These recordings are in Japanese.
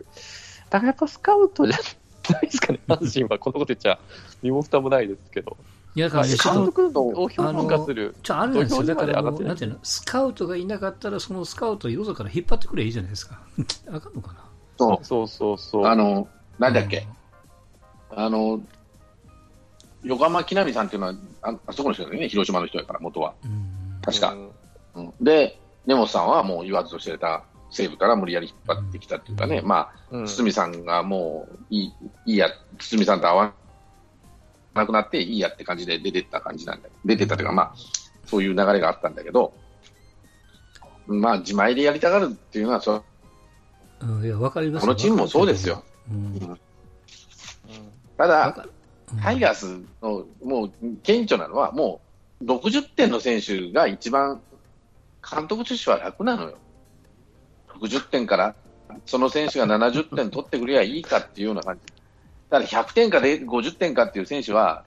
いう。だからやっぱスカウトじゃないですかね、阪神は。このこと言っちゃ、身も蓋もないですけど。いや、だからね、ちょっと、監督を評価する。ちょ、あるんですよ。だから、ないなんていうの、スカウトがいなかったら、そのスカウトをよそから引っ張ってくればいいじゃないですか。あかんのかなそう。そうそうそう。あの、なんだっけ、あの、横浜木南さんっていうのは、ああそこの人だよね、広島の人やから、元は。うん。確か。うんうんで、根本さんはもう言わずとしてた西武から無理やり引っ張ってきたっていうかね、うん。まあ、うん。堤さんがもういいいいや、堤さんと会わなくなっていいやって感じで出てった感じなんだ出てったというか、まあ、そういう流れがあったんだけど、まあ、自前でやりたがるっていうのは、そうん、いや、わかりますこのチームもそうですよ。うん。ただ、タイガースのもう顕著なのは、もう60点の選手が一番監督としては楽なのよ。60点から、その選手が70点取ってくればいいかっていうような感じ。ただ100点かで50点かっていう選手は、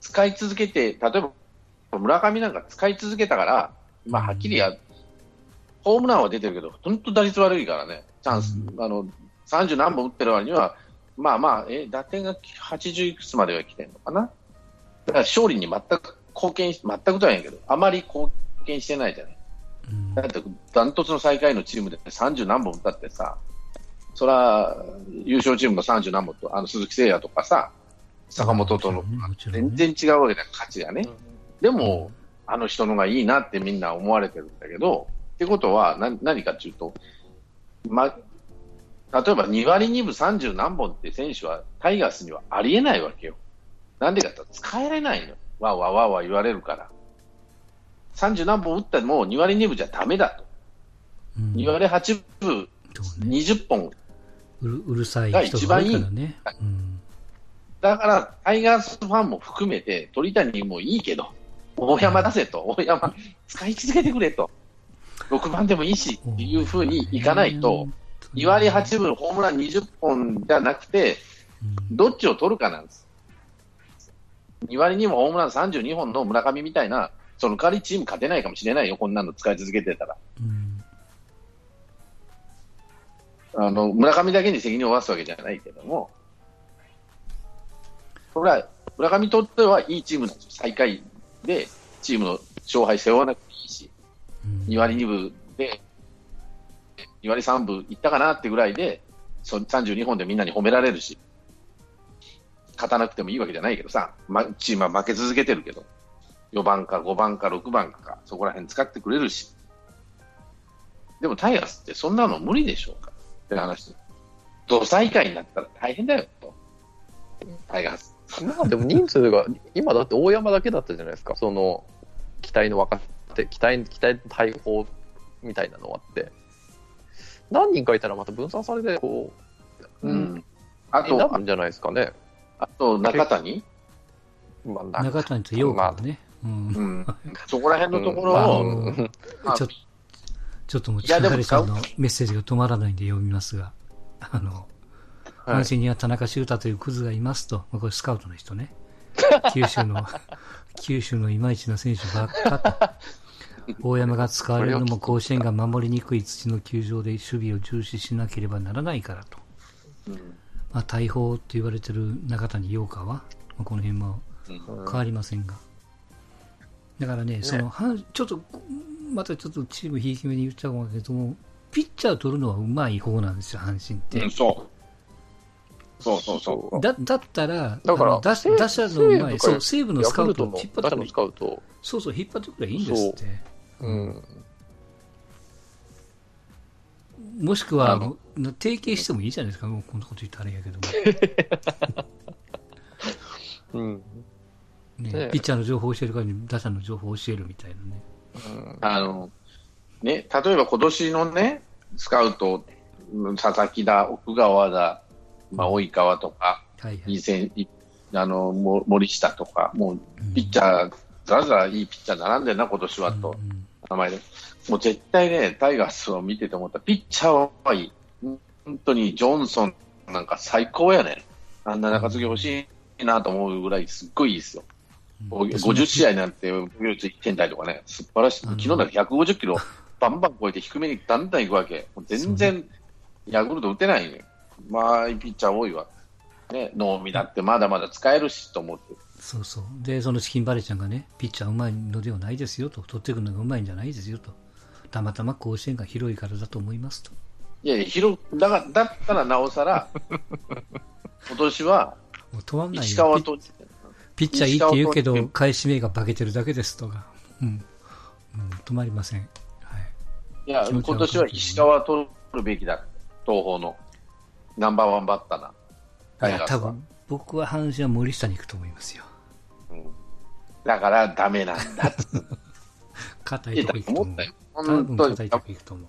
使い続けて、例えば村上なんか使い続けたから、まあはっきりや、ホームランは出てるけど、本当打率悪いからね、チャンス、あの、30何本打ってる割には、まあまあ、え、打点が80いくつまでは来てるのかな？だから勝利に全く貢献し、全くとは言えんけど、あまり貢献してないじゃない。うんだって、ダントツの最下位のチームで30何本打ったってさ、そら、優勝チームの30何本と、あの、鈴木誠也とかさ、坂本との、全然違うわけだよ、価値がね。でも、あの人のがいいなってみんな思われてるんだけど、ってことは何何かっていうと、ま、例えば2割2分30何本って選手はタイガースにはありえないわけよ。なんでかって言ったら使えないの。わーわーわーわー言われるから。30何本打ったらもう2割2分じゃダメだと。うん2割8分そうね20本。うるうるさい人が多いね。うんだからタイガースファンも含めて鳥谷もいいけど、大山出せと。大山使い続けてくれと。6番でもいいしっていうふうにいかないと、2割8分ホームラン20本じゃなくて、うんどっちを取るかなんです。2割にもホームラン32本の村上みたいな、その代わりチーム勝てないかもしれないよ、こんなの使い続けてたら。うんあの村上だけに責任を負わすわけじゃないけども、これは村上にとってはいいチームなんですよ、最下位でチームの勝敗背負わなくていいし、うん2割2分で、2割3分いったかなってぐらいで、そ32本でみんなに褒められるし、勝たなくてもいいわけじゃないけどさ、ま、チームは負け続けてるけど、4番か5番か6番か、そこら辺使ってくれるし、でもタイガースってそんなの無理でしょうか？って話。土最下位になったら大変だよと。タイガース。まあでも人数が、今だって大山だけだったじゃないですか、その、期待の若手、期待、期待の大砲みたいなのはあって。何人かいたらまた分散されて、こう、うん。あになると、んじゃないですかね。あと中谷？まあ、中谷と陽子がね。そこら辺のところまあを、ちょちょっともう、千春さんのメッセージが止まらないんで読みますが、あの、はい阪神には田中修太というクズがいますと、まあこれスカウトの人ね。九州の、九州のいまいちな選手ばっかと。大山が使われるのも甲子園が守りにくい土の球場で守備を重視しなければならないからと。うんまあ、大砲って言われてる中谷陽香は、まあ、この辺も変わりませんが。だからね、その、阪ちょっと、またちょっとチームひいき目に言っちゃうかもしれないけども、ピッチャー取るのはうまい方なんですよ、阪神って。うん、そう。そうそうそう。だだったら、だから打者のうまい、西武かそう、西武のスカウトを引っ張ってくそうそう、引っ張ってくればいいんですって。うん。もしくは、あの提携してもいいじゃないですか、もうこんなこと言ったらあれやけども。うん。ねねピッチャーの情報を教えるからに打者の情報を教えるみたいなね。うんあの、ね、例えば今年のね、スカウト、うん佐々木だ、奥川だ、まあ、及川とか、はいはいいい。あの、も森下とか、もう、うんピッチャー、ざらざらいいピッチャー並んでるな、今年はと、うん名前で。もう絶対ね、タイガースを見てて思った。ピッチャーはいい。本当にジョンソンなんか最高やね。あんな中継ぎ欲しいなと思うぐらいすっごいいいですよ。うん50試合なんて、防御率1点台とかね、素晴らしい。昨日なんか150キロ、バンバン超えて低めにだんだん行くわけ。全然、ヤクルト打てないのよ。まあ、ピッチャー多いわ。ね、能見だってまだまだ使えるしと思って。そうそう。で、そのチキンバレーちゃんがね、ピッチャーうまいのではないですよと。取ってくるのがうまいんじゃないですよと。たまたま甲子園が広いからだと思いますと。いやいや、広くだがだったらなおさら、今年は石よ。川と、ピピッチャーいいって言うけど、返し目が化けてるだけですとか。うん。うん、止まりません。はい。いや、今年は石川取るべきだ。東邦のナンバーワンバッターな。タいや、多分、僕は阪神は森下に行くと思いますよ。うんだからダメなんだ。硬いとこ行くと思う本当に分硬いとこ行くと思う。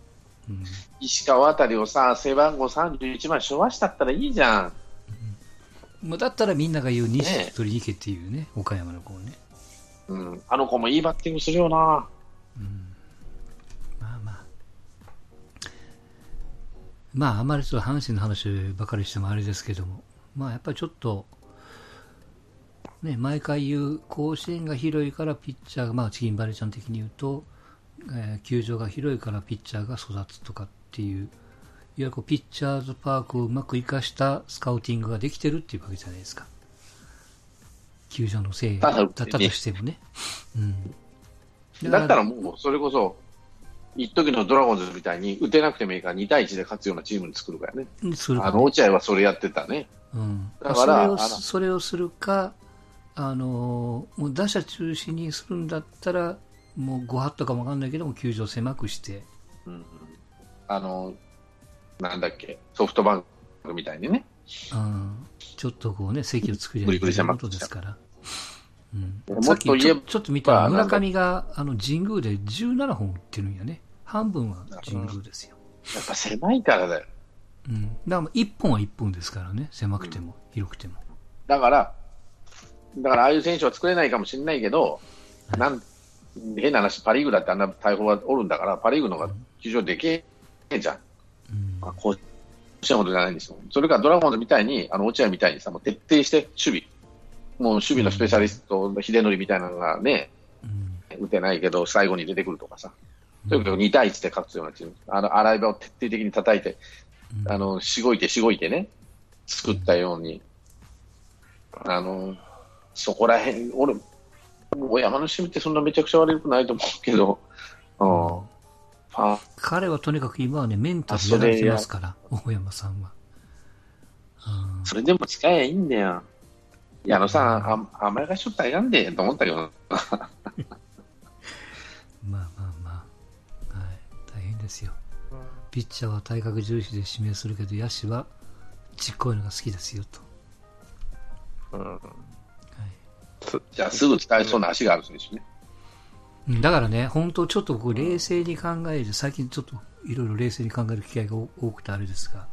うん。石川あたりをさ、背番号31番昭和したったらいいじゃん。もうだったらみんなが言うね西取りに行けっていうね、岡山の子をね。うん。あの子もいいバッティングするよな。うん。まあまあ。まあ、あまりちょっと阪神の話ばかりしてもあれですけども、まあやっぱりちょっと、ね、毎回言う、甲子園が広いからピッチャーが、まあチキンバレーちゃん的に言うと、えー球場が広いからピッチャーが育つとかっていう、いわゆるピッチャーズパークをうまく活かしたスカウティングができてるっていうわけじゃないですか。球場のせいだったとしてもね。うん。だったらもう、それこそ、一時のドラゴンズみたいに打てなくてもいいから2対1で勝つようなチームに作るからね。にするかねあの、落合はそれやってたね。うん、だからそれそれをするか、あのーもう打者中心にするんだったら、もう5発とかもわかんないけども、球場狭くして、うん。あの、なんだっけ、ソフトバンクみたいにね。うん、ちょっとこうね、席を作りブリブリということですから。うん、もさっと言えばちょっと見たら、まあ村上があの神宮で17本打ってるんやね。半分は神宮ですよ。やっぱ狭いからだよ。うん、だから1本は1本ですからね、狭くても、広くても。だから、だからああいう選手は作れないかもしれないけど、なん変な話、パ・リーグだってあんな大砲がおるんだから、パ・リーグの方が球場でけええじゃん。うんまあ、甲子園ほどじゃないんですよ。それからドラゴンズみたいに、あの落合みたいにさ、もう徹底して守備、もう守備のスペシャリスト、秀則みたいなのがね、うん。打てないけど、最後に出てくるとかさ、とにかく2対1で勝つようなチーム、あの洗い場を徹底的に叩いて、うん。あのしごいてしごいてね、作ったように、あのそこらへん、俺、大山の趣味ってそんなめちゃくちゃ悪くないと思うけど、うん、彼はとにかく今はね、メンタルやられてますから、大山さんは。うんそれでも使えばいいんだよ。矢野さん、あ甘やかしとったらいかんでと思ったけど、まあまあまあ、はい、大変ですよ。ピッチャーは体格重視で指名するけど、野手はちっこいのが好きですよと。うんはいじゃあすぐ使えそうな足がある選手ね。うんだからね、本当ちょっと僕冷静に考える、最近ちょっといろいろ冷静に考える機会が多多くてあれですが、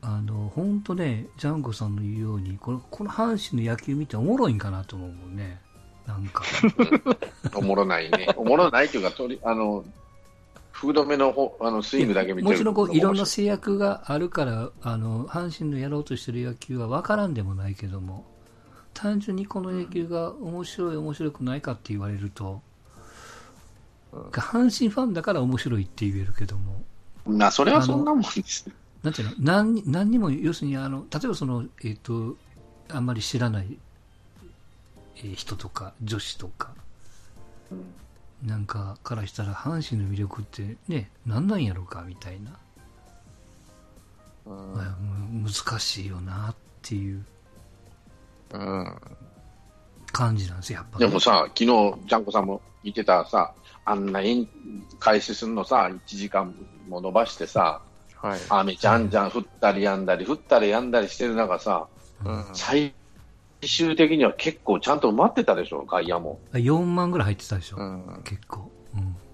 あの、本当ね、ジャンコさんの言うように、この、この阪神の野球見ておもろいんかなと思うもんね。なんか。おもろないね。おもろないというか、とりあの、フード目のほあのスイングだけ見てるもちろんこういろんな面制約があるから、あの、阪神のやろうとしてる野球は分からんでもないけども、単純にこの野球が面白い面白くないかって言われると、阪神ファンだから面白いって言えるけども、な、それはそんなもんです。なんていうの、何に何にも、要するにあの、例えばその、えっ、と、あんまり知らない、えー人とか、女子とか、なんかからしたら、阪神の魅力ってね、何なんやろうか、みたいな。うん。難しいよなっていううん感じなんですよ、やっぱり。でもさ、昨日ジャンコさんも言ってたさ、あんな延開始するのさ、1時間も伸ばしてさ、はい。雨じゃんじゃん降ったりやんだり、降ったりやんだりしてる中さ、うん最終的には結構ちゃんと埋まってたでしょ、外野も。4万ぐらい入ってたでしょ、うん結構。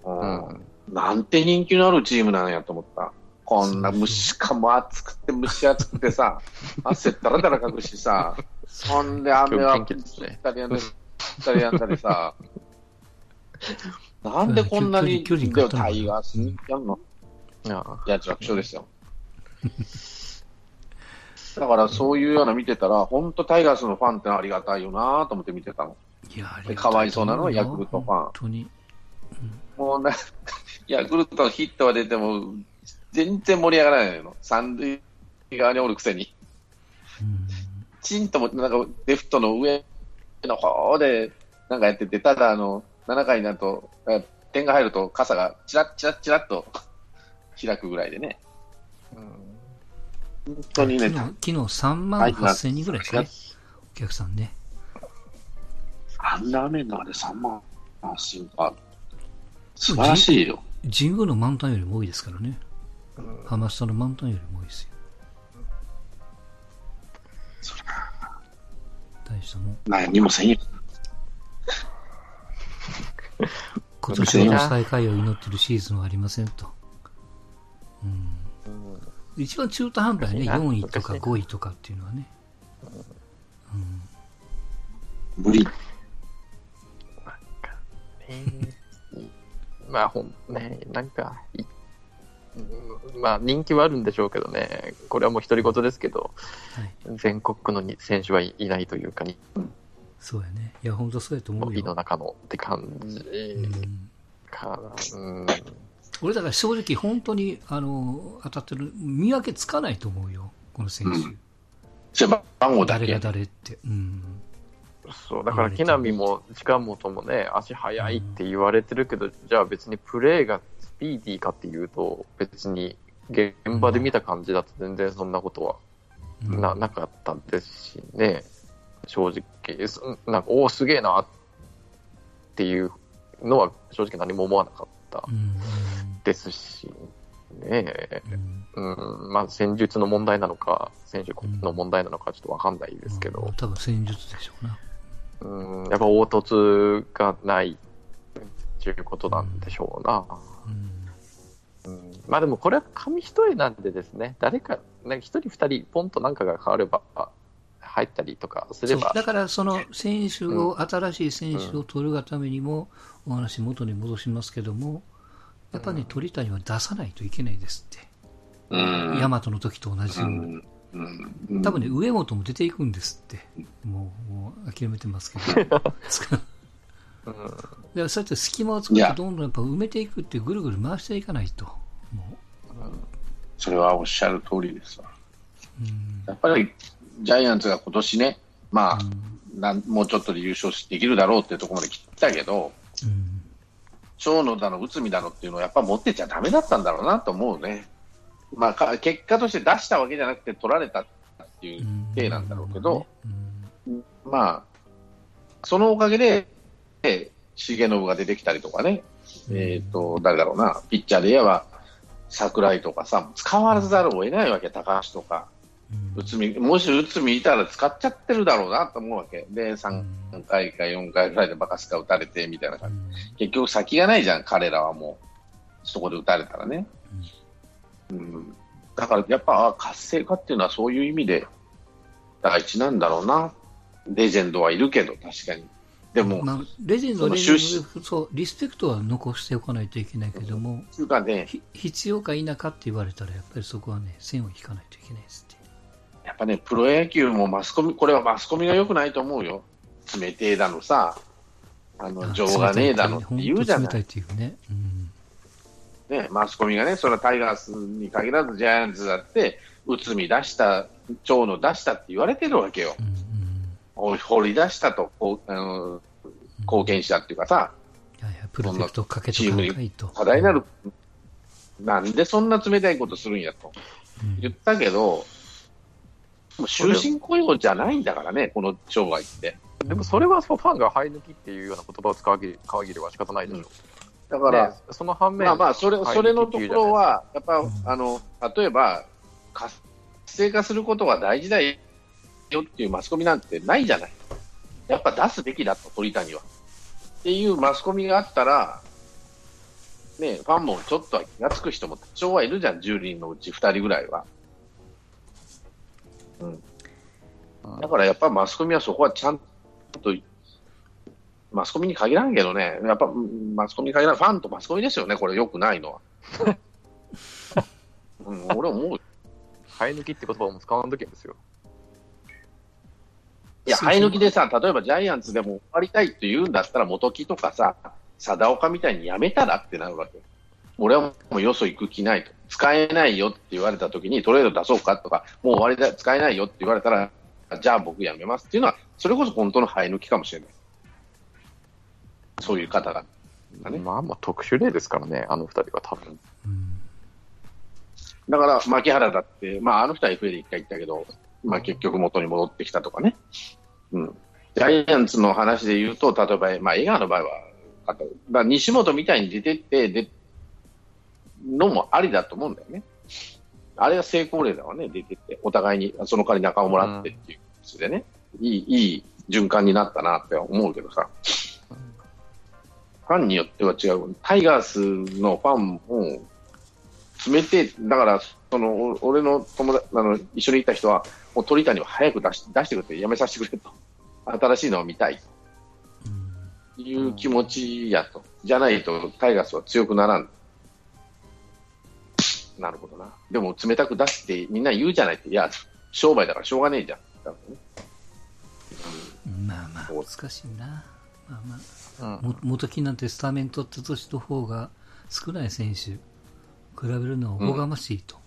うんうんうんなんて人気のあるチームなんやと思った。こんな虫かも暑くて蒸し暑くてさ、汗だらだらかくしさ、そんで雨は降ったりやんだり、降ったりやんだりさ、なんでこんなに、巨人巨人でも勝ったのかなタイガースにやんの？いやいや、楽勝ですよ。だからそういうような見てたら、本当タイガースのファンってありがたいよなと思って見てたの。いや、ありでがたかわいそうなのはヤクルトファン。本当に。もうな、ヤクルトのヒットは出ても、全然盛り上がらないの。三塁側におるくせに。うんとも、なんか、レフトの上の方で、なんかやってて、ただ、あの、7回になると、あ点が入ると、傘がチラッチラッチラッと開くぐらいでね。本当にね昨日、、昨日3万8000人ぐらいですね、お客さんね。あんな雨の中で3万8000か。素晴らしいよ。神宮の満タンよりも多いですからね。ハマスタの満タンよりも多いですよ。大したもん。何もせんよ。今年の最下位を祈ってるシーズンはありませんと。うん。一番中途半端やね、4位とか5位とかっていうのはね。無理。まあ、ほん、ね、なんか、いうんまあ、人気はあるんでしょうけどね、これはもう独り言ですけど、はい。全国区のに選手はいいないというか、にそうやね。いや、本当そうやと思う井のよ。中のって感じうんかな。うん。俺だから正直本当に、あの、当たってる、見分けつかないと思うよ。この選手。うんじゃあ番号だけ誰が。誰って。うん。そう、だから木浪も近本もね、足速いって言われてるけど、じゃあ別にプレーがスピーディーかっていうと、別に現場で見た感じだと全然そんなことはうん。な,、なかったですしね、正直、そなんか、おお、すげえなっていうのは正直何も思わなかったうんですし、ね。うん。うん。うん、まあ戦術の問題なのか、選手の問題なのかちょっとわかんないですけど、多分戦術でしょうな。うん、やっぱ凹凸がないっていうことなんでしょうな。うんうん、まあでもこれは紙一重なんでですね、誰か、なんか一人二人、ポンとなんかが変われば、入ったりとかすれば、そうだからその選手を、新しい選手を取るがためにも、お話元に戻しますけども、やっぱね、鳥谷は出さないといけないですって。うん。大和の時と同じように。うんうん多分ね、上本も出ていくんですって。もう、もう諦めてますけど。うん。そうやって隙間を作ってどんどんやっぱ埋めていくってぐるぐる回していかないと。もそれはおっしゃる通りですわ。う、うん。やっぱりジャイアンツが今年ね、まあ、うん。なんもうちょっとで優勝できるだろうっていうところまで来たけど、うん。長野だの、内海だのっていうのはやっぱ持ってちゃだめだったんだろうなと思うね。まあ、か結果として出したわけじゃなくて取られたっていう体なんだろうけど、うん。まあ、そのおかげで、え重信が出てきたりとかね、えっ、と、誰だろうな、ピッチャーで言えば、桜井とかさ、使わざるを得ないわけ、高橋とか、うん内海、もし内海いたら使っちゃってるだろうなと思うわけ。で、う3ん回か4回ぐらいでバカスカ打たれてみたいな感じ。うん結局先がないじゃん、彼らはもう。そこで打たれたらね。うん。だからやっぱあ活性化っていうのはそういう意味で大事なんだろうな。レジェンドはいるけど、確かに。でも、まあ、レジェンド、レジェン終ドでそう、リスペクトは残しておかないといけないけども、つうかね、ひ必要か否かって言われたら、やっぱりそこはね、線を引かないといけないですって。やっぱね、プロ野球もマスコミ、これはマスコミが良くないと思うよ。冷てえだのさ、あの、情がねえだのって言うじゃない。ね。うんね、マスコミがね、それはタイガースに限らずジャイアンツだって、内海出した、長野出したって言われてるわけよ。うん掘り出したと、こうあの貢献したっていうかさ、いやい。や、プロジェクトかけとかないと。課題になる、なんでそんな冷たいことするんやと。うん。言ったけど、もう終身雇用じゃないんだからね、この生涯って。でもそれはそうファンが生え抜きっていうような言葉を使う限り限りは仕方ないでしょ。う。だから、ねその反面、まあまあ、それ、それのところは、やっぱ、うんあの、例えば、活性化することが大事だよっていうマスコミなんてないじゃない。やっぱ出すべきだと、鳥谷は。っていうマスコミがあったら、ね、ファンもちょっとは気がつく人も多少はいるじゃん、10人のうち2人ぐらいは。うん。だからやっぱマスコミはそこはちゃんと、マスコミに限らんけどね、やっぱうんマスコミに限らん、ファンとマスコミですよね、これよくないのは。うん、俺思うよ。生え抜きって言葉も使わんときですよ。いや、生え抜きでさ、例えばジャイアンツでも終わりたいって言うんだったら、元木とかさ、貞岡みたいにやめたらってなるわけ。俺はもうよそ行く気ないと。使えないよって言われたときにトレード出そうかとか、もう終わりだ、使えないよって言われたら、じゃあ僕やめますっていうのは、それこそ本当の生え抜きかもしれない。そういう方が。ねまあまあ特殊例ですからね、あの二人は多分。うん。だから、牧原だって、まあ、あの人は FA で一回行ったけど、まあ、結局元に戻ってきたとかね。うん。ジャイアンツの話で言うと、例えば、まあ、江川の場合は、あと、だ西本みたいに出てって、で、のもありだと思うんだよね。あれは成功例だわね、出てって、お互いにその代わり仲をもらってっていう形でね、いい、いい循環になったなって思うけどさ、ファンによっては違う。タイガースのファンも、詰めて、だから、その、お俺の友達、あの、一緒にいた人は、もう鳥谷を早く出し出してくれて、やめさせてくれと。新しいのを見たいうんという気持ちやと。じゃないと、タイガースは強くならん。なるほどな。でも、冷たく出してみんな言うじゃないって。いや、商売だからしょうがねえじゃん。ねまあまあ、難しいな。まあまあ、うんも元木なんてスタメン取った年の方が少ない選手、比べるのはおこがましいと。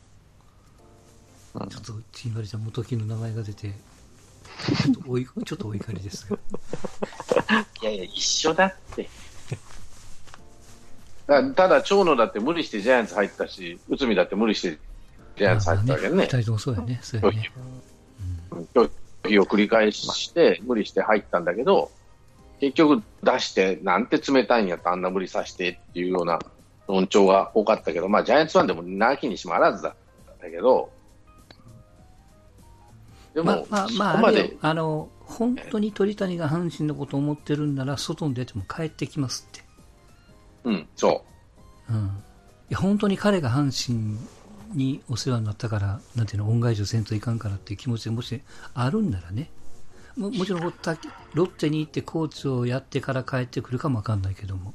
うんちょっと、ちんばりちゃん元木の名前が出て、ちょっとおい ちょっとお怒りですが。いやいや、一緒だって。だただ、長野だって無理してジャイアンツ入ったし、内海だって無理してジャイアンツ入ったわけ二ね。人ともそうやね。そうやね。拒否を繰り返して、無理して入ったんだけど、結局出して、なんて冷たいんやと、あんな無理させてっていうような論調が多かったけど、まあ、ジャイアンツファンでもなきにしもあらずだったけど、でも、まあまあまあ、あれよ、あの、本当に鳥谷が阪神のことを思ってるんなら、外に出ても帰ってきますって。うん、そうん。いや、本当に彼が阪神にお世話になったから、なんていうの、恩返しをせんといかんからっていう気持ちがもしあるんならね。ももちろんロッタロッテに行ってコーチをやってから帰ってくるかもわかんないけども。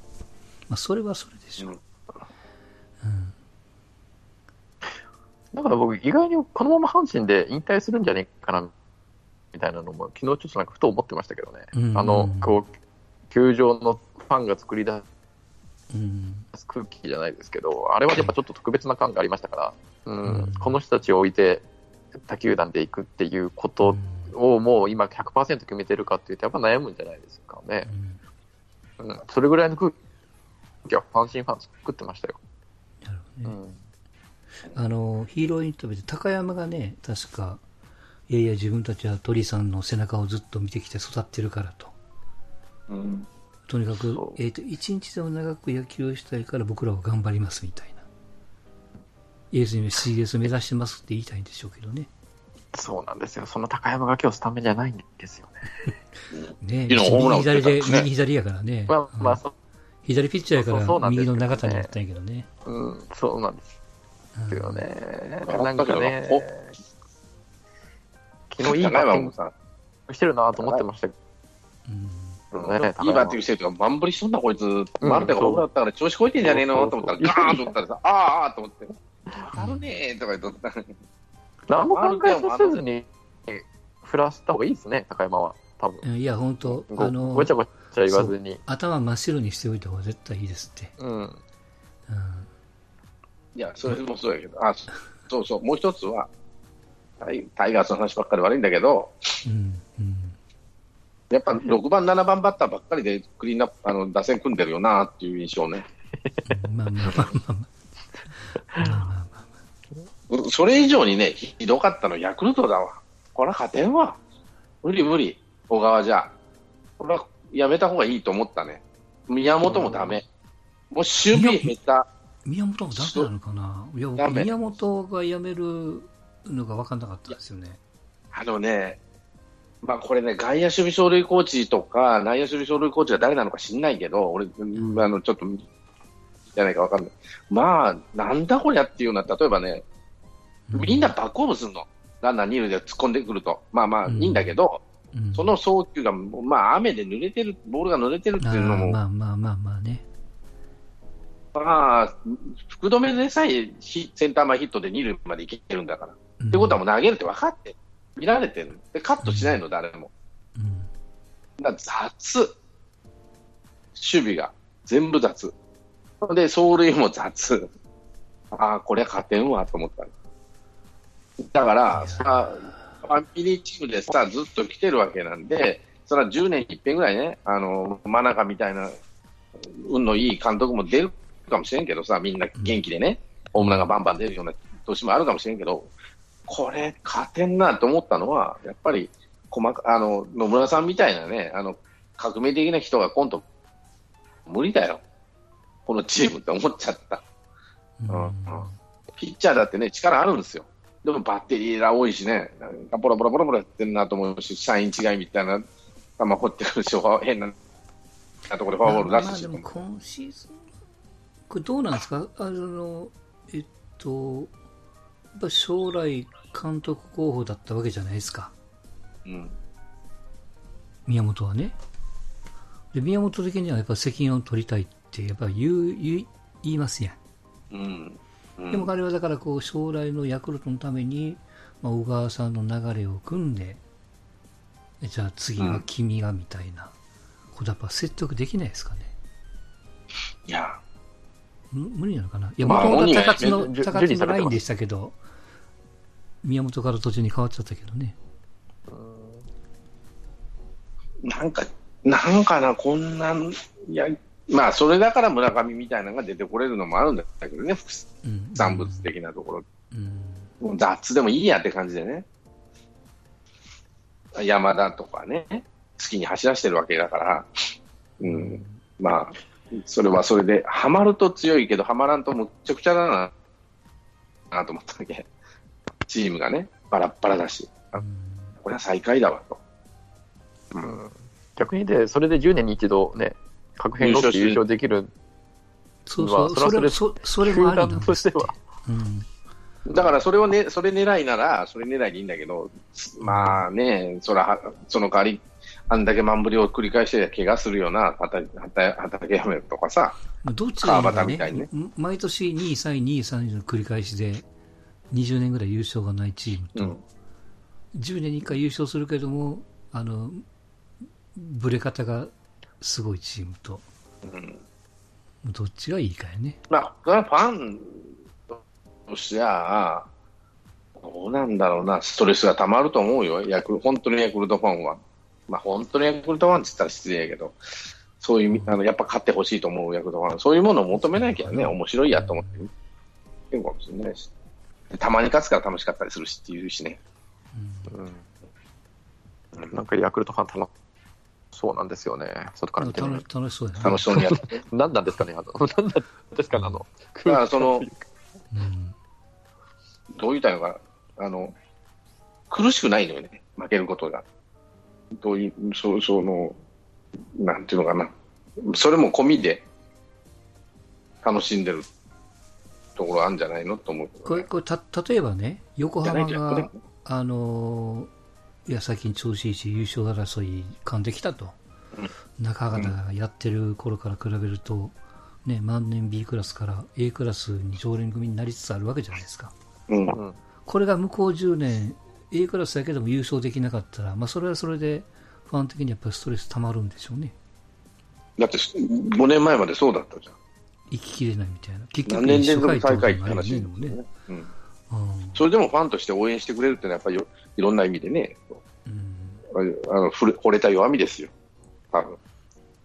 まあ、それはそれでしょう。うんうん。だから僕、意外にこのまま阪神で引退するんじゃねえかな、みたいなのも、昨日ちょっとなんかふと思ってましたけどね。うんあの、こう、球場のファンが作り出うん。す空気じゃないですけど、あれはやっぱちょっと特別な感がありましたから、うんうんこの人たちを置いて他球団で行くっていうことをもう今100%決めてるかっていうと、やっぱ悩むんじゃないですかね。うんうん、それぐらいの空気は阪神ファン作ってましたよ。なるほどね。うんあの、ヒーローインタビューで高山がね、確か、いやいや自分たちは鳥さんの背中をずっと見てきて育ってるからと。う。うん。とにかくえっ、と、一日でも長く野球をしたいから僕らは頑張りますみたいな。エースに CS 目指してますって言いたいんでしょうけどね。そうなんですよ。その高山が今日スタメンじゃないんですよね。ね右左で、ね右左やからね。まあ、まあ、うんそ左ピッチャーやから右の長谷やったんやけどね。うん、そうなんですうんよね。うんなんかねほ、昨日いいバッティングしてるなと思ってましたけうんどね。いいバッティングしてるとか、満振りしとんだこいつ、マルテがホームラン打ったから調子こいてんじゃねえの？と思ったら、ガーンと打ったらさ、ああああと思って、当たるねーとか言っとった。何も考えさせずに振らせた方がいいですね、高山は。多分。うんいや、本当ごあのごちゃごちゃ言わずに。頭真っ白にしておいた方が絶対いいですって。うん。うんいや、それもそうやけど、あ、そうそう、もう一つは、タイタイガースの話ばっかり悪いんだけど、うん。うん。やっぱ6番、7番バッターばっかりでクリーンナップ、あの、打線組んでるよなっていう印象ね。う んまあまあまあまあそれ以上にね、ひどかったのヤクルトだわ。これは勝てんわ。無理無理、小川じゃ。これはやめた方がいいと思ったね。宮本もダメ。もう守備下宮本もダメなのかな？いや、僕、宮本が辞めるのが分かんなかったですよね。手。あのね、まあこれね、外野守備走塁コーチとか、内野守備走塁コーチが誰なのか知んないけど、俺、んあの、ちょっと、じゃないかわかんない。まあ、なんだこりゃっていうのは、例えばね、うみんなバックホームするの。ランナー二塁で突っ込んでくると。まあまあ、うんいいんだけど、うんその送球が、まあ、雨で濡れてる、ボールが濡れてるっていうのも、まあまあまあまあね。まあ、福留でさえヒセンター前ヒットで二塁まで行けるんだから。うんってことはもう投げるって分かって、見られてる。で、カットしないの、誰も。うんだ雑。守備が。全部雑。で、走塁も雑。ああ、これ勝てんわと思ったのだからさ、ファンピリーチームでさ、ずっと来てるわけなんで、それは10年に一遍ぐらいね、あの、真中みたいな、運のいい監督も出るかもしれんけどさ、みんな元気でね、ホームランがバンバン出るような年もあるかもしれんけど、これ、勝てんなと思ったのは、やっぱり、細かあの野村さんみたいなね、あの革命的な人が今度、無理だよ、このチームって思っちゃった。うん。うん。ピッチャーだってね、力あるんですよ。でもバッテリーが多いしね、なんかボロボロボロボロやってるなと思うし、サイン違いみたいな球掘ってくるし、変なところでフォアボール出すし。まあまあで、も今シーズン、これどうなんですか？あの、えっと、やっぱ将来監督候補だったわけじゃないですか。うん宮本はね。で、宮本的にはやっぱ責任を取りたいって、やっぱ言う、言いますやん。うんうんでも彼はだからこう将来のヤクルトのために、まあ、小川さんの流れを組んで、えじゃあ次は君がみたいなことやっぱ説得できないですかね？いや、む無理なのかな？いや、まあもともと高津の、じゅ高津のラインでしたけど、宮本から途中に変わっちゃったけどね。なんか、なんかな、こんなん、いや、まあ、それだから村上みたいなのが出てこれるのもあるんだけどね、副うん。産物的なところ。うん。もう雑でもいいやって感じでね。山田とかね、好きに走らせてるわけだから、うん、まあ、それはそれで、ハマると強いけど、ハマらんとむっちゃくちゃだな、なと思ったわけ。チームがね、バラッバラだし、うんこれは最下位だわと。うん逆にで、それで10年に一度ね、各変ロッテ優勝できる、そうそう、まあそれはそれそそれもありは。うん。だからそれをね、それ狙いなら、それ狙いでいいんだけど、まあね、そら、その代わり、あんだけ満振りを繰り返して怪我するような畑畑畑やめるとかさ、まあどっちがいいね。ん毎年2位、3位、2位、3位の繰り返しで、20年ぐらい優勝がないチームと、うん。10年に1回優勝するけども、あの、ブレ方がすごいチームと、うん。どっちがいいかやね。まあ、ファンとしては、どうなんだろうな、ストレスがたまると思うよ、ヤクル本当にヤクルトファンは。まあ、本当にヤクルトファンって言ったら失礼やけど、そういう、あのやっぱ勝ってほしいと思うヤクルトファン、そういうものを求めなきゃね、面白いやと思って。るかもしれないし、たまに勝つから楽しかったりするしっていうしね。うん。なんかヤクルトファン楽しそうなんですよね、外から見ても楽楽しそうやね。楽しそうにやって。何なんですかね、あの、何なんですかね、あの、だからその、うん。どう言ったらいいのかな、あの、苦しくないのよね、負けることが。どういう、そその、なんていうのかな、それも込みで楽しんでるところあるんじゃないのと思うこれ、これた、例えばね、横浜があのーいや、最近調子いいし、優勝争い噛んできたと。中畑がやってる頃から比べると、ね、万年 B クラスから A クラスに常連組になりつつあるわけじゃないですか。うん。うん。これが向こう10年、A クラスだけでも優勝できなかったら、まあ、それはそれで、ファン的にやっぱりストレス溜まるんでしょうね。だって5年前までそうだったじゃん。生ききれないみたいな。結何年連続大会って話になるよね。ね。うんうんそれでもファンとして応援してくれるっていうのは、やっぱりよいろんな意味でね、うんあのふれ惚れた弱みですよ、多分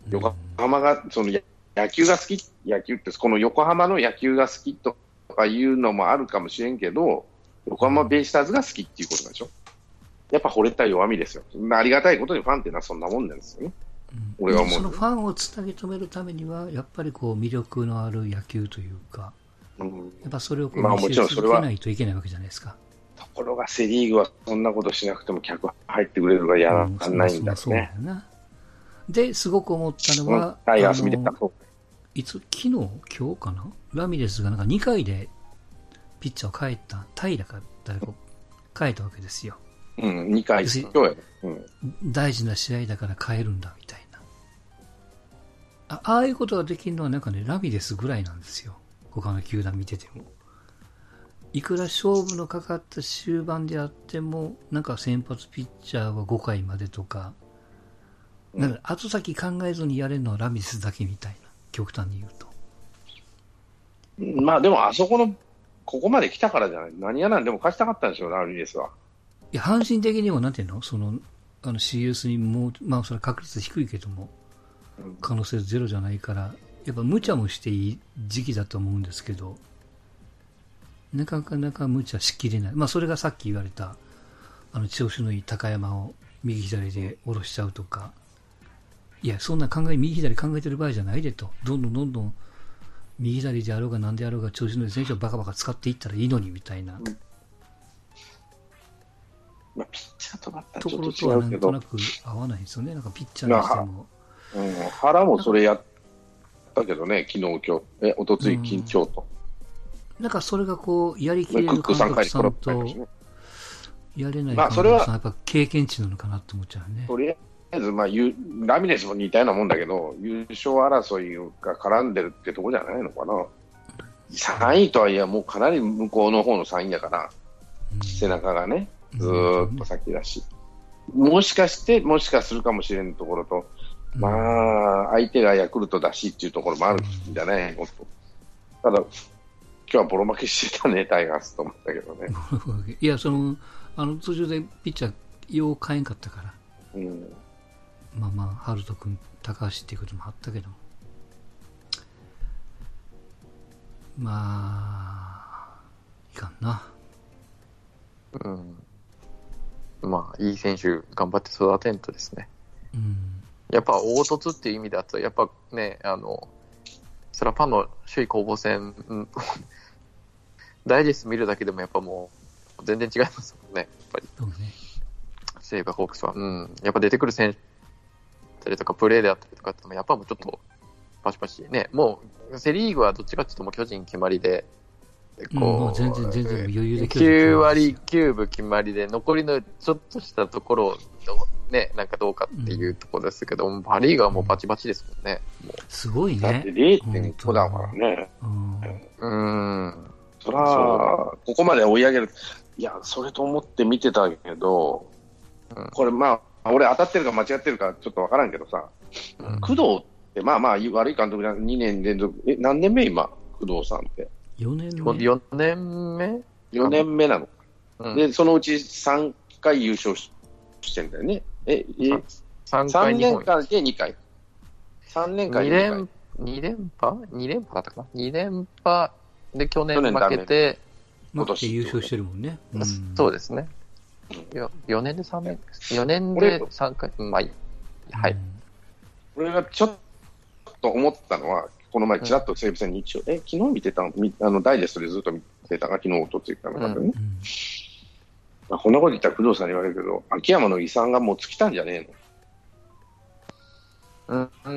横浜がそのや野球が好き、野球って、この横浜の野球が好きとかいうのもあるかもしれんけど、横浜ベイスターズが好きっていうことなんでしょ。やっぱ惚れた弱みですよ。ありがたいことにファンっていうのはそんなもんなんですよね。うん俺は思うそのファンをつなぎ止めるためには、やっぱりこう魅力のある野球というか、うん、やっぱそれをこうまあもちろんそれはないといけないわけじゃないですか。ところがセ・リーグはそんなことしなくても客入ってくれるからやらないんだそうね。だよな。で、すごく思ったのうんは、タイガーいつ、昨日、今日かな？ラミレスがなんか2回でピッチャーを変えた、平か誰かを変えたわけですよ。うん、2回、要する今に日やね。大事な試合だから変えるんだみたいな。あああいうことができるのはなんかね、ラミレスぐらいなんですよ。他の球団見てても。いくら勝負のかかった終盤であっても、なんか先発ピッチャーは5回までとか、なんか後先考えずにやれるのはラミレスだけみたいな。極端に言うと。うんまあでも、あそこのここまで来たからじゃない。何やなんでも勝ちたかったんでしょうね、アルビレスは。いや、阪神的にもなんていうの？その、あの CS にもう、まあそれは確率低いけども、うん可能性ゼロじゃないから、やっぱ無茶もしていい時期だと思うんですけど、なかなか無茶しきれない。まあそれがさっき言われた、あの調子のいい高山を右左で下ろしちゃうとか、いや、そんな考え、右左考えてる場合じゃないでと。どんどんどんどん、右左であろうが何であろうが調子のいい選手をバカバカ使っていったらいいのにみたいな。まあ、ピッチャーとバッターとちょっころとはと違うんとなく合わないですよね。なんかピッチャーにしても。うん、原もそれやったけどね、昨日、今日、え、おとつい、うん緊張と。なんかそれがこう、やりきれる監3回に督さんと。やれない監まあそれは督さん、やっぱ経験値なのかなと思っちゃうね。とりあえず、まあ、ゆラミレスも似たようなもんだけど、優勝争いが絡んでるってとこじゃないのかな。3位とはいえ、もうかなり向こうの方の3位だから、うん背中がね、うんずーっと先だし。もしかして、もしかするかもしれんところと、まあ、相手がヤクルトだしっていうところもあるんじゃない？のと。ただ、今日はボロ負けしてたね、タイガースと思ったけどね。いや、その、あの、途中でピッチャー、よう変えんかったから、うん。まあまあ、春人君、高橋っていうこともあったけども。まあ、いかんな。うん。まあ、いい選手、頑張って育てんとですね。うん。やっぱ凹凸っていう意味だと、やっぱね、あの、それはパンの首位攻防戦、う んダイジェスト見るだけでもやっぱもう、全然違いますもんね、やっぱり。そうね。西武ホークスは。うん。やっぱ出てくる選たりとか、プレーであったりとかってやっぱもうちょっと、パシパシね、もう、セ・リーグはどっちかっていうともう巨人決まりで、うんもう全然全然余裕で巨人9割9分決まりで、残りのちょっとしたところを、ね、なんかどうかっていうところですけど、パ・リーグはもうバチバチですもんね。もすごいだってね。0.5だからね。うん。うん。そら、ここまで追い上げる。いや、それと思って見てたけど、うんこれまあ、俺当たってるか間違ってるかちょっとわからんけどさ、うん工藤ってまあまあ悪い監督じゃ2年連続、え、何年目今、工藤さんって？4年目？4年目、4年目なの。うん、で、そのうち3回優勝ししてんだよね。え、え3 3回日本年間で2回。3年間2で2回連。二連覇 ?2 連覇だったかな ?2 連覇で去年負けて、負けて優勝してるもんね。うんそうですね。よ4年で3年 ?4 年で3回、うんまあ。はい。うん俺がちょっと思ったのは、この前、ちらっと西武戦に一応、え、昨日見てたの？みあのダイジェストでずっと見てたが、昨日、おとついかな？んかでね、うんまあこんなこと言ったら工藤さんに言われるけど、秋山の遺産がもう尽きたんじゃねうん、う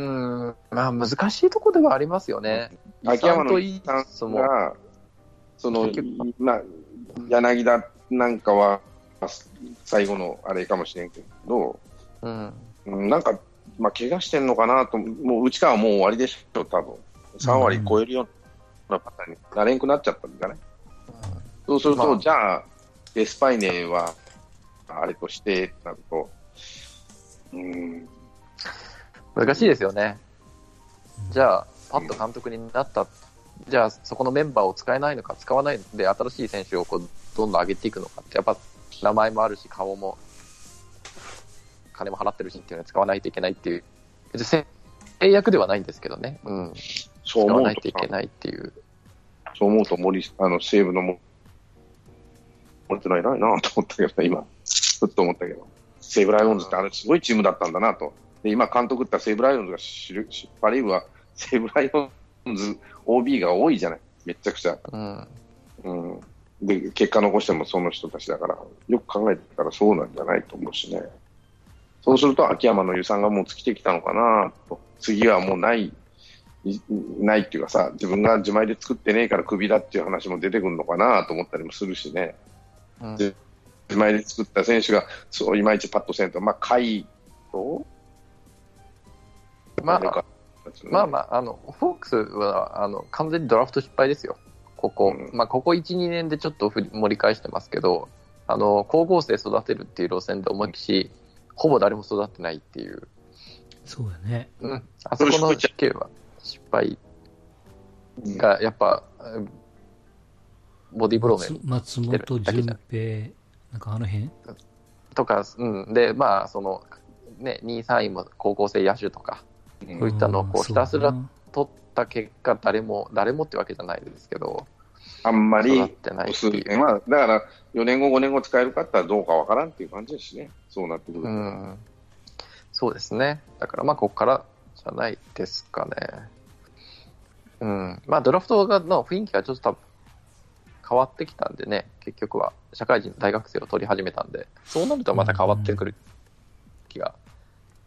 んまあ難しいところではありますよね。えの秋山の遺遺産が、そのまあ、柳田なんかは、最後のあれかもしれんけど、うん。うんなんか、まあ、怪我してんのかなと、もう内川はもう終わりでしょ、多分。3割超えるようなパターンになれんくなっちゃったんじゃない、そうすると、まあ。じゃあ、デスパイネは、あれとして、なると、うん、難しいですよね。じゃあ、パッと監督になった、じゃあ、そこのメンバーを使えないのか、使わないので、新しい選手をこうどんどん上げていくのかって、やっぱ名前もあるし、顔も、金も払ってるしっていうのは使わないといけないっていう、別に制約ではないんですけどね、うん、使そう思うとわないといけないっていう。そう思うと森、あの、西武のも、森ってのは偉いなと思ったけど、今、ふっと思ったけど、西武ライオンズってあれすごいチームだったんだなと。で、今監督った西武ライオンズが知る、知パ・リーグは西武ライオンズ OB が多いじゃない。めっちゃくちゃ。うんうん。で、結果残してもその人たちだから、よく考えてたらそうなんじゃないと思うしね。そうすると、秋山の予算がもう尽きてきたのかなと。次はもうない、いないっていうかさ、自分が自前で作ってねえからクビだっていう話も出てくるのかなと思ったりもするしね。うんで自前で作った選手が、そう、いまいちパッとせんと、まあ、甲斐と、まあまあまあ、あの、フォークスは、あの、完全にドラフト失敗ですよ。ここ、うんまあ、ここ1、2年でちょっと盛り返してますけど、あの、光合成育てるっていう路線で思いっきし、ほぼ誰も育ってないっていう、そうだね。うん、あそこの地形は失敗が、やっぱ、うんボディーブローメン松松本純平、なんかあの辺？とか、うん、で、まあ、その、ね、2位、3位も高校生野手とか、うん。そういったのをこううんひたすら取った結果、誰も、誰もってわけじゃないですけど、あんまり育ってないって数いう。年は、だから4年後、5年後使えるかったらどうかわからんっていう感じですしね、そうなってくると。うん、そうですね。だからまあ、ここからじゃないですかね。うん。まあ、ドラフトがの雰囲気がちょっと多分変わってきたんでね、結局は社会人、大学生を取り始めたんで、そうなるとまた変わってくる気が。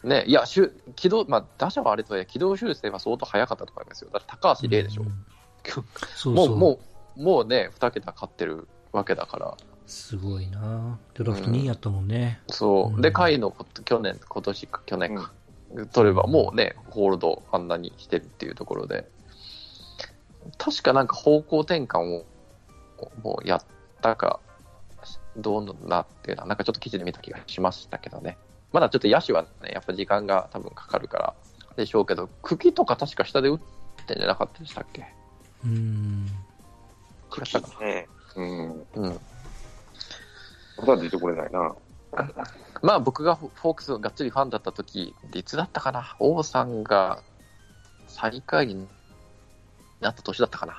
ね、いや、しゅ軌道、まあ、打者はあれとはいえ、軌道修正は相当早かったと思いますよ。だって高橋礼でしょ。うん そうもう。もう、もうね、2桁勝ってるわけだから。すごいなドラフト2位やったもんね。そうう。んで、甲斐の去年、今年か、去年か、取れば、もうね、ホールドあんなにしてるっていうところで、確かなんか方向転換を、もうやったか、どうなっていうのは、なんかちょっと記事で見た気がしましたけどね。まだちょっと野手はね、やっぱ時間が多分かかるからでしょうけど、茎とか確か下で打ってんじゃなかったでしたっけ？うん。違ったかねうん。な。うん。まだ出てこれないな。まあ僕がフォークスがっつりファンだった時、いつだったかな？王さんが最下位になった年だったかな？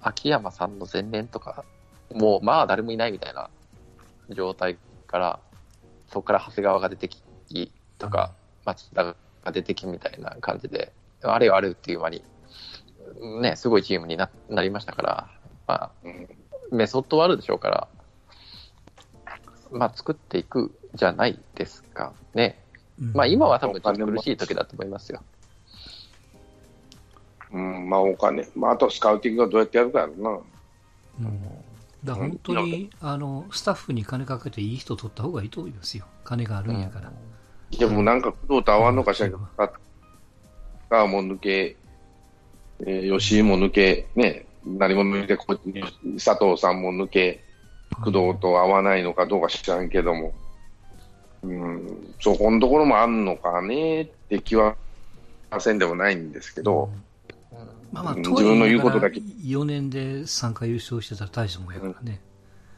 秋山さんの前年とか、もうまあ誰もいないみたいな状態から、そこから長谷川が出てきとか、松田が出てきみたいな感じで、あれよあれよっていう間に、ね、すごいチームにななりましたから、まあ、うんメソッドはあるでしょうから、まあ、作っていくじゃないですかね。うんまあ、今は多分ちょっと苦しい時だと思いますよ。うん、まあお金、まああとスカウティングはどうやってやるかやろうな。うんだ本当に、あの、スタッフに金かけていい人取った方がいいと思いますよ。金があるんやから。でもなんか工藤と合わんのかしらけど、川も抜け、えー吉井も抜け、ね、何も抜け、こ佐藤さんも抜け、工藤と合わないのかどうか知らんけども、うん、そこのところもあんのかねって気はせんでもないんですけど、まあまあ、自分の言うことだけ4年で3回優勝してたら大したもんやからね。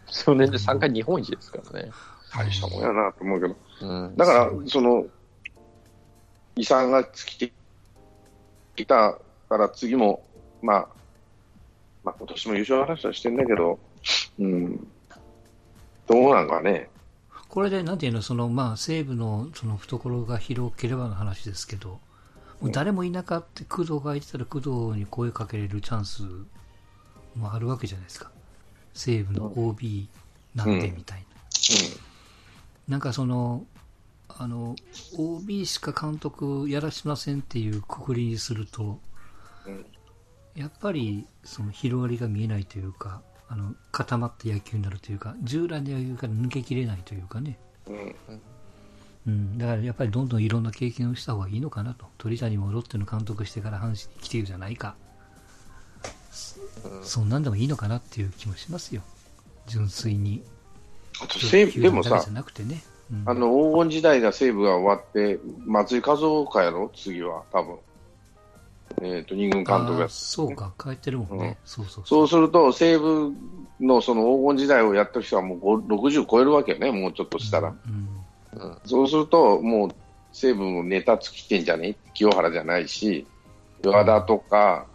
少年で3回日本一ですからね。大したもんやなと思うけど、うん。だから、その、遺産が尽きてきたから次も、まあ、まあ今年も優勝話はしてんだけど、うん、どうなんかね。これで、なんていうの、その、まあ、西武の、その、懐が広ければの話ですけど、誰もいなかった、工藤がいてたら工藤に声かけれるチャンスもあるわけじゃないですか。西武の OB なんてみたいな。なんかその、あの、OB しか監督やらしませんっていうくくりにすると、うんやっぱりその広がりが見えないというか、あの、固まった野球になるというか、従来の野球から抜けきれないというかね。うんうん、だからやっぱりどんどんいろんな経験をした方がいいのかなと。鳥谷もロッテの監督してから阪神に来てるじゃないか。そんなんでもいいのかなっていう気もしますよ。純粋に。あと西武、でもさ。うんあの黄金時代が西武が終わって、松井稼頭央かやろ、次は、多分えっ、と、二軍監督やあーそうか、帰ってるもんね。うんそうそうそうすると、西武のその黄金時代をやってる人はもう5 60超えるわけよね、もうちょっとしたら。うん。そうすると、もう西武もネタ尽きてんじゃね？清原じゃないし、和田とか、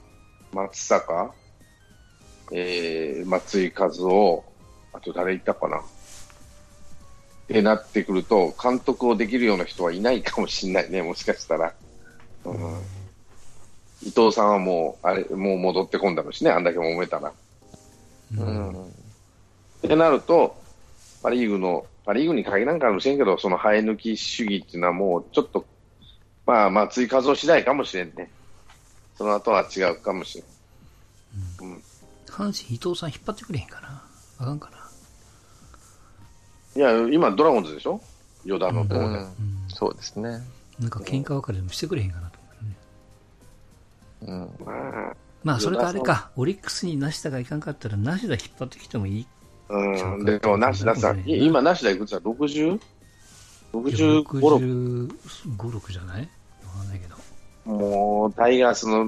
松坂、えー、松井和夫、あと誰いたかな？ってなってくると、監督をできるような人はいないかもしれないね、もしかしたら。うん、伊藤さんはもう、あれ、もう戻ってこんだろうしね、あんだけ揉めたら。ううんん。ってなると、パ・リーグの、パ・リーグに限らんかもしれんけど、その生え抜き主義っていうのはもうちょっと、まあ、松井稼頭次第かもしれんね。その後は違うかもしれん。うん。阪神伊藤さん引っ張ってくれへんかな。あかんかな。いや、今ドラゴンズでしょ？与田のとこで。うんうん。そうですね。なんか喧嘩別れでもしてくれへんかなと思うね。うん。まあ、まあ、それかあれか、オリックスに梨田がいかんかったら、梨田引っ張ってきてもいい。うん。でも、梨田さん、い今、梨田いくつだ ?60?65、6? 65、6じゃない？わかんないけど。もう、タイガースの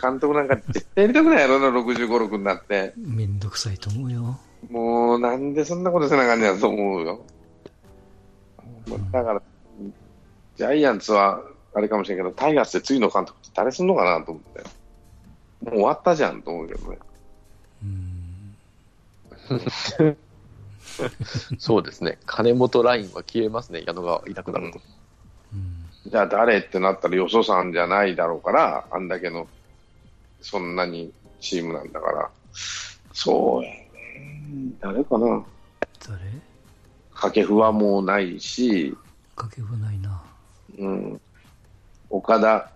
監督なんか絶対やりたくないやろな、65、6になって。めんどくさいと思うよ。もう、なんでそんなことせなあかんねやと思うよ。もうだから、ジャイアンツは、あれかもしれんけど、タイガースで次の監督って誰すんのかなと思って。もう終わったじゃんと思うけどね。うん。そうですね。金本ラインは消えますね。矢野がいなくなると。うん。じゃあ誰ってなったらよそさんじゃないだろうから、あんだけの、そんなにチームなんだから。そうやね。誰かな。誰？掛布はもうないし、掛布はないな。うん。岡田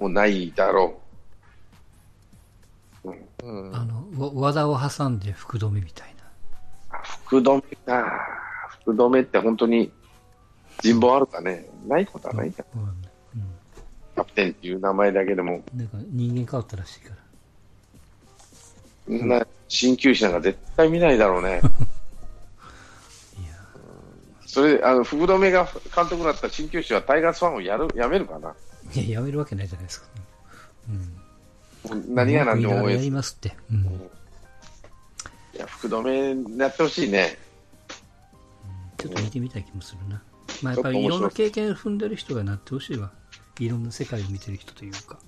もないだろう。あの、わ和田を挟んで福留みたいな。あ福留か。福留って本当に人望あるかね。ないことはないか。うん。うんキャプテンっていう名前だけでも、なんか人間変わったらしいから。そんな鍼灸師なんか絶対見ないだろうね。いや、それで、あの、福留が監督だった鍼灸師はタイガースファンをやる、やめるかないや、やめるわけないじゃないですか。何が何でも応援。やりますって。うん。いや、福留になってほしいね。ちょっと見てみたい気もするな。まあやっぱりいろんな経験を踏んでる人がなってほしいわ。いろんな世界を見てる人というか。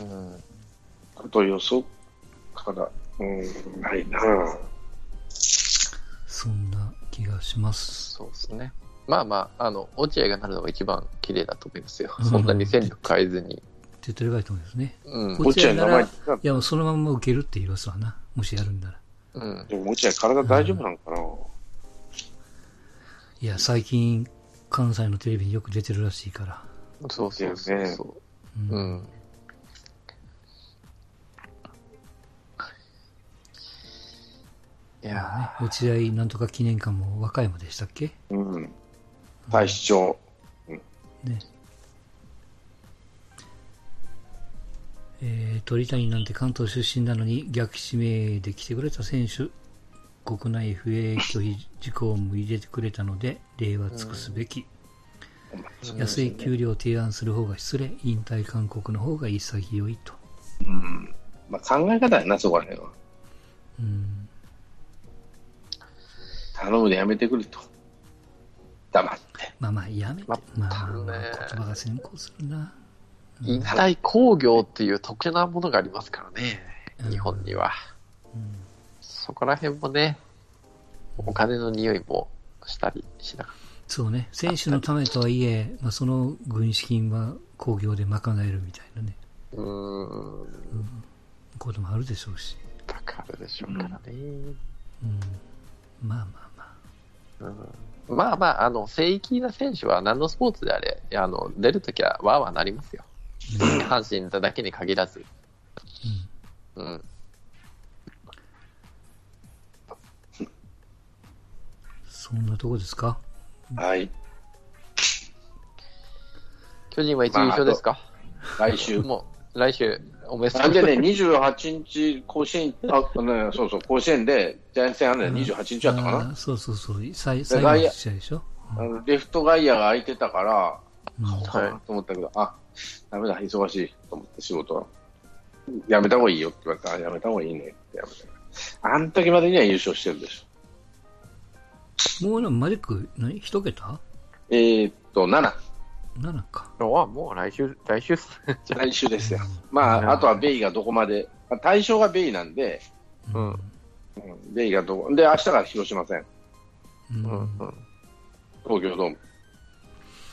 うんこと予想から、うん、ないなそんな気がします。そうですね。まあまあ、あの、落合がなるのが一番綺麗だと思いますよ。うんそんなに戦力変えずに。手っ取り早いと思いますね。うん。こ落合の名前いや、もうそのまま受けるって言いますわな。もしやるんなら。うん。でも落合体大丈夫なのかな、いや、最近、関西のテレビによく出てるらしいから。そうそうそうそう。うんうん。いやね、落合なんとか記念館も和歌山でしたっけ？うん。大市長。ね。えー、鳥谷なんて関東出身なのに逆指名で来てくれた選手、国内 FA 拒否事項も入れてくれたので、礼は尽くすべき。安い給料を提案する方が失礼、引退勧告の方が潔いと。うん。まあ、考え方やな、そこら辺は。うん、頼むでやめてくれと。黙って。まあまあ、やめて。ままああ、まあね言葉が先行するな。ー引退工業っていう特殊なものがありますからね。うん日本には。うんそこら辺もね、お金の匂いもしたりしながそうね、選手のためとはいえ、まあ、その軍資金は工業で賄えるみたいなね、ら。うーん。こともあるでしょうし。かかるでしょうからね。うん、まあまあまあ。うんまあまあ、あの、正規な選手は何のスポーツであれ、あの、出るときはわーわーなりますよ。阪神だけに限らず。うん。そんなとこですか？はい。巨人は一優勝ですか、来週。もう、来週、おめでとうんなでね、28日、甲子園、あ、ね、そうそう、甲子園で、ジャイアンツ戦あるのよ、28日やったかな？そうそうそう、最最後の試合でしょ？あのレフト外野が空いてたから、うんはいと思ったけど、あ、ダメだ、忙しいと思って仕事は。やめた方がいいよって言われたら、あやめた方がいいねってやめた。あん時までには優勝してるでしょ。もうマジック、何一桁？えー、っと、7。?7 か。あ、もう来週、来週 来週ですよ。まあ、あとはベイがどこまで、まあ対象がベイなんで、うんうんベイがどこ、で、明日から広島戦、うんあうんうん。東京ドーム。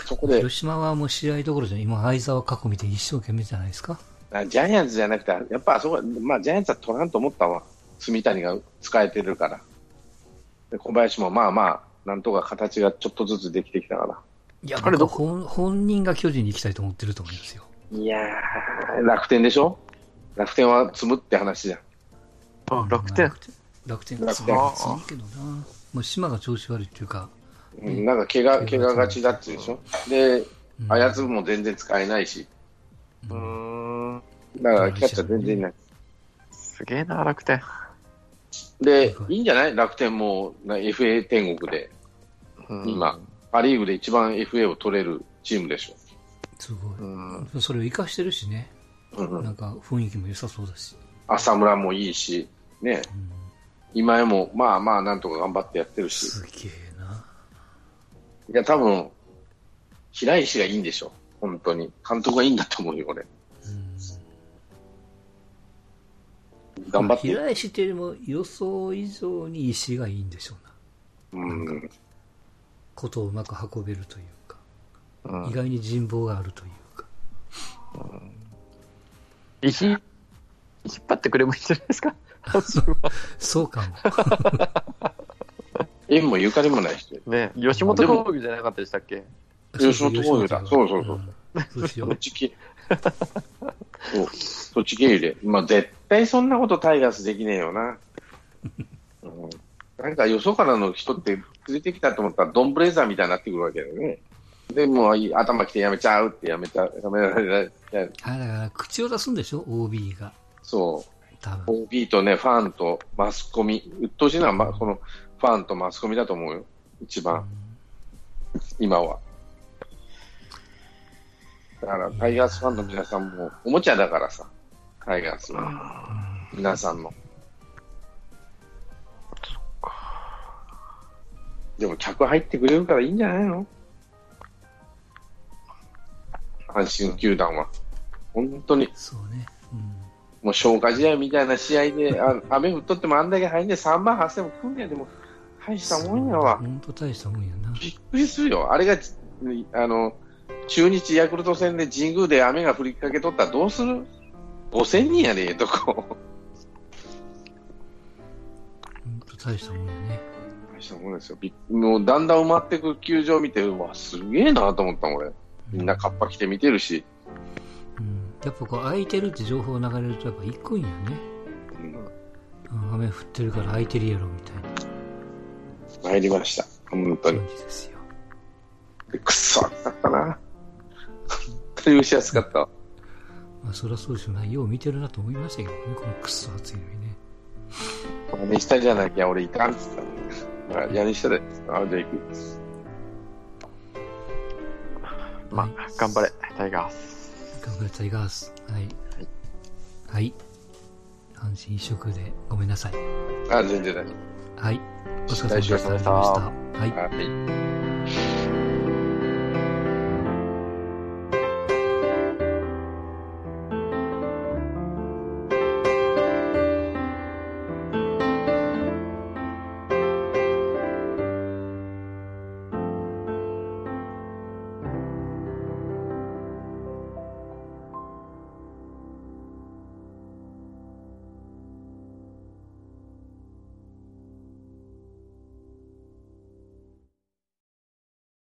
そこで、広島はもう試合どころじゃない今、相沢過去見て一生懸命じゃないですか。あジャイアンツじゃなくて、やっぱあそこ、まあ、ジャイアンツは取らんと思ったわ。住谷が使えてるから。で小林もまあまあ、なんとか形がちょっとずつできてきたから。いや、あれど僕本本人が巨人に行きたいと思ってると思いますよ。いやー、楽天でしょ？楽天は積むって話じゃん。あ、楽天。楽天楽天は強いけどな。まあ、島が調子悪いっていうか、うんなんか怪我、怪我がちだってでしょ？で、うんあやつも全然使えないし。うーん。だからキャッチャー全然いない。すげえな、楽天。で、いいんじゃない？楽天もな FA 天国で、うん今、パ・リーグで一番 FA を取れるチームでしょ。すごい。うん。それを活かしてるしね。うんうんなんか雰囲気も良さそうだし。浅村もいいし、ね、うん、今江もまあまあなんとか頑張ってやってるし、すげえな。いや多分、平石がいいんでしょ。本当に。監督がいいんだと思うよ、俺。うん。頑張って。平石っていうよりも予想以上に石がいいんでしょうな。うん。ことをうまく運べるというか、うん意外に人望があるというか。石、引っ張ってくればいいんじゃないですか。そうかも。縁もゆかりもない人。ね、吉本興業じゃなかったでしたっけ？吉本興業だそうそうそううんそうしよそっち系。そう。そっち経由で。まあ絶対そんなことタイガースできねえよな。うん、なんかよそからの人って連れてきたと思ったらドンブレザーみたいになってくるわけだよね。で、も頭きてやめちゃうってやめちゃう、やめられない。あだから、口を出すんでしょ ?OB が。そう。OB とね、ファンとマスコミ、鬱陶しいのは、ま、このファンとマスコミだと思うよ。一番、今は。だから、タイガースファンの皆さんも、おもちゃだからさ、タイガースは。皆さんの。でも、客入ってくれるからいいんじゃないの？阪神球団は。本当に。そうね。うん。もう消化試合みたいな試合で、あ雨降っとってもあんだけ入んで3万8000も来んねやでも、大したもんやわ。本当大したもんやな。びっくりするよ。あれが、あの、中日ヤクルト戦で神宮で雨が降りかけとったらどうする ?5000 人やで、ええとこ。本当大したもんやね。大したもんですよ。もうだんだん埋まってく球場見て、うわ、すげえなと思ったもん、俺。みんなカッパ着て見てるし。うん。やっぱこう、空いてるって情報が流れるとやっぱ行くんやね。雨降ってるから空いてるやろ、みたいな参りました。本当にくっそ暑かったな。本当に蒸し暑かったわ。まあ、そりゃそうでしょうね。よう見てるなと思いましたけどね。このくっそ暑いのにね。屋根下じゃなきゃ俺行かんっつったの。あ屋根下で、あ、じゃあ行く。まあ、頑張れ、タイガース。頑張れタイガース。はい。はい。阪神一色でごめんなさい。あ、全然大丈はい。お疲れ様でした。はい。夫。はい。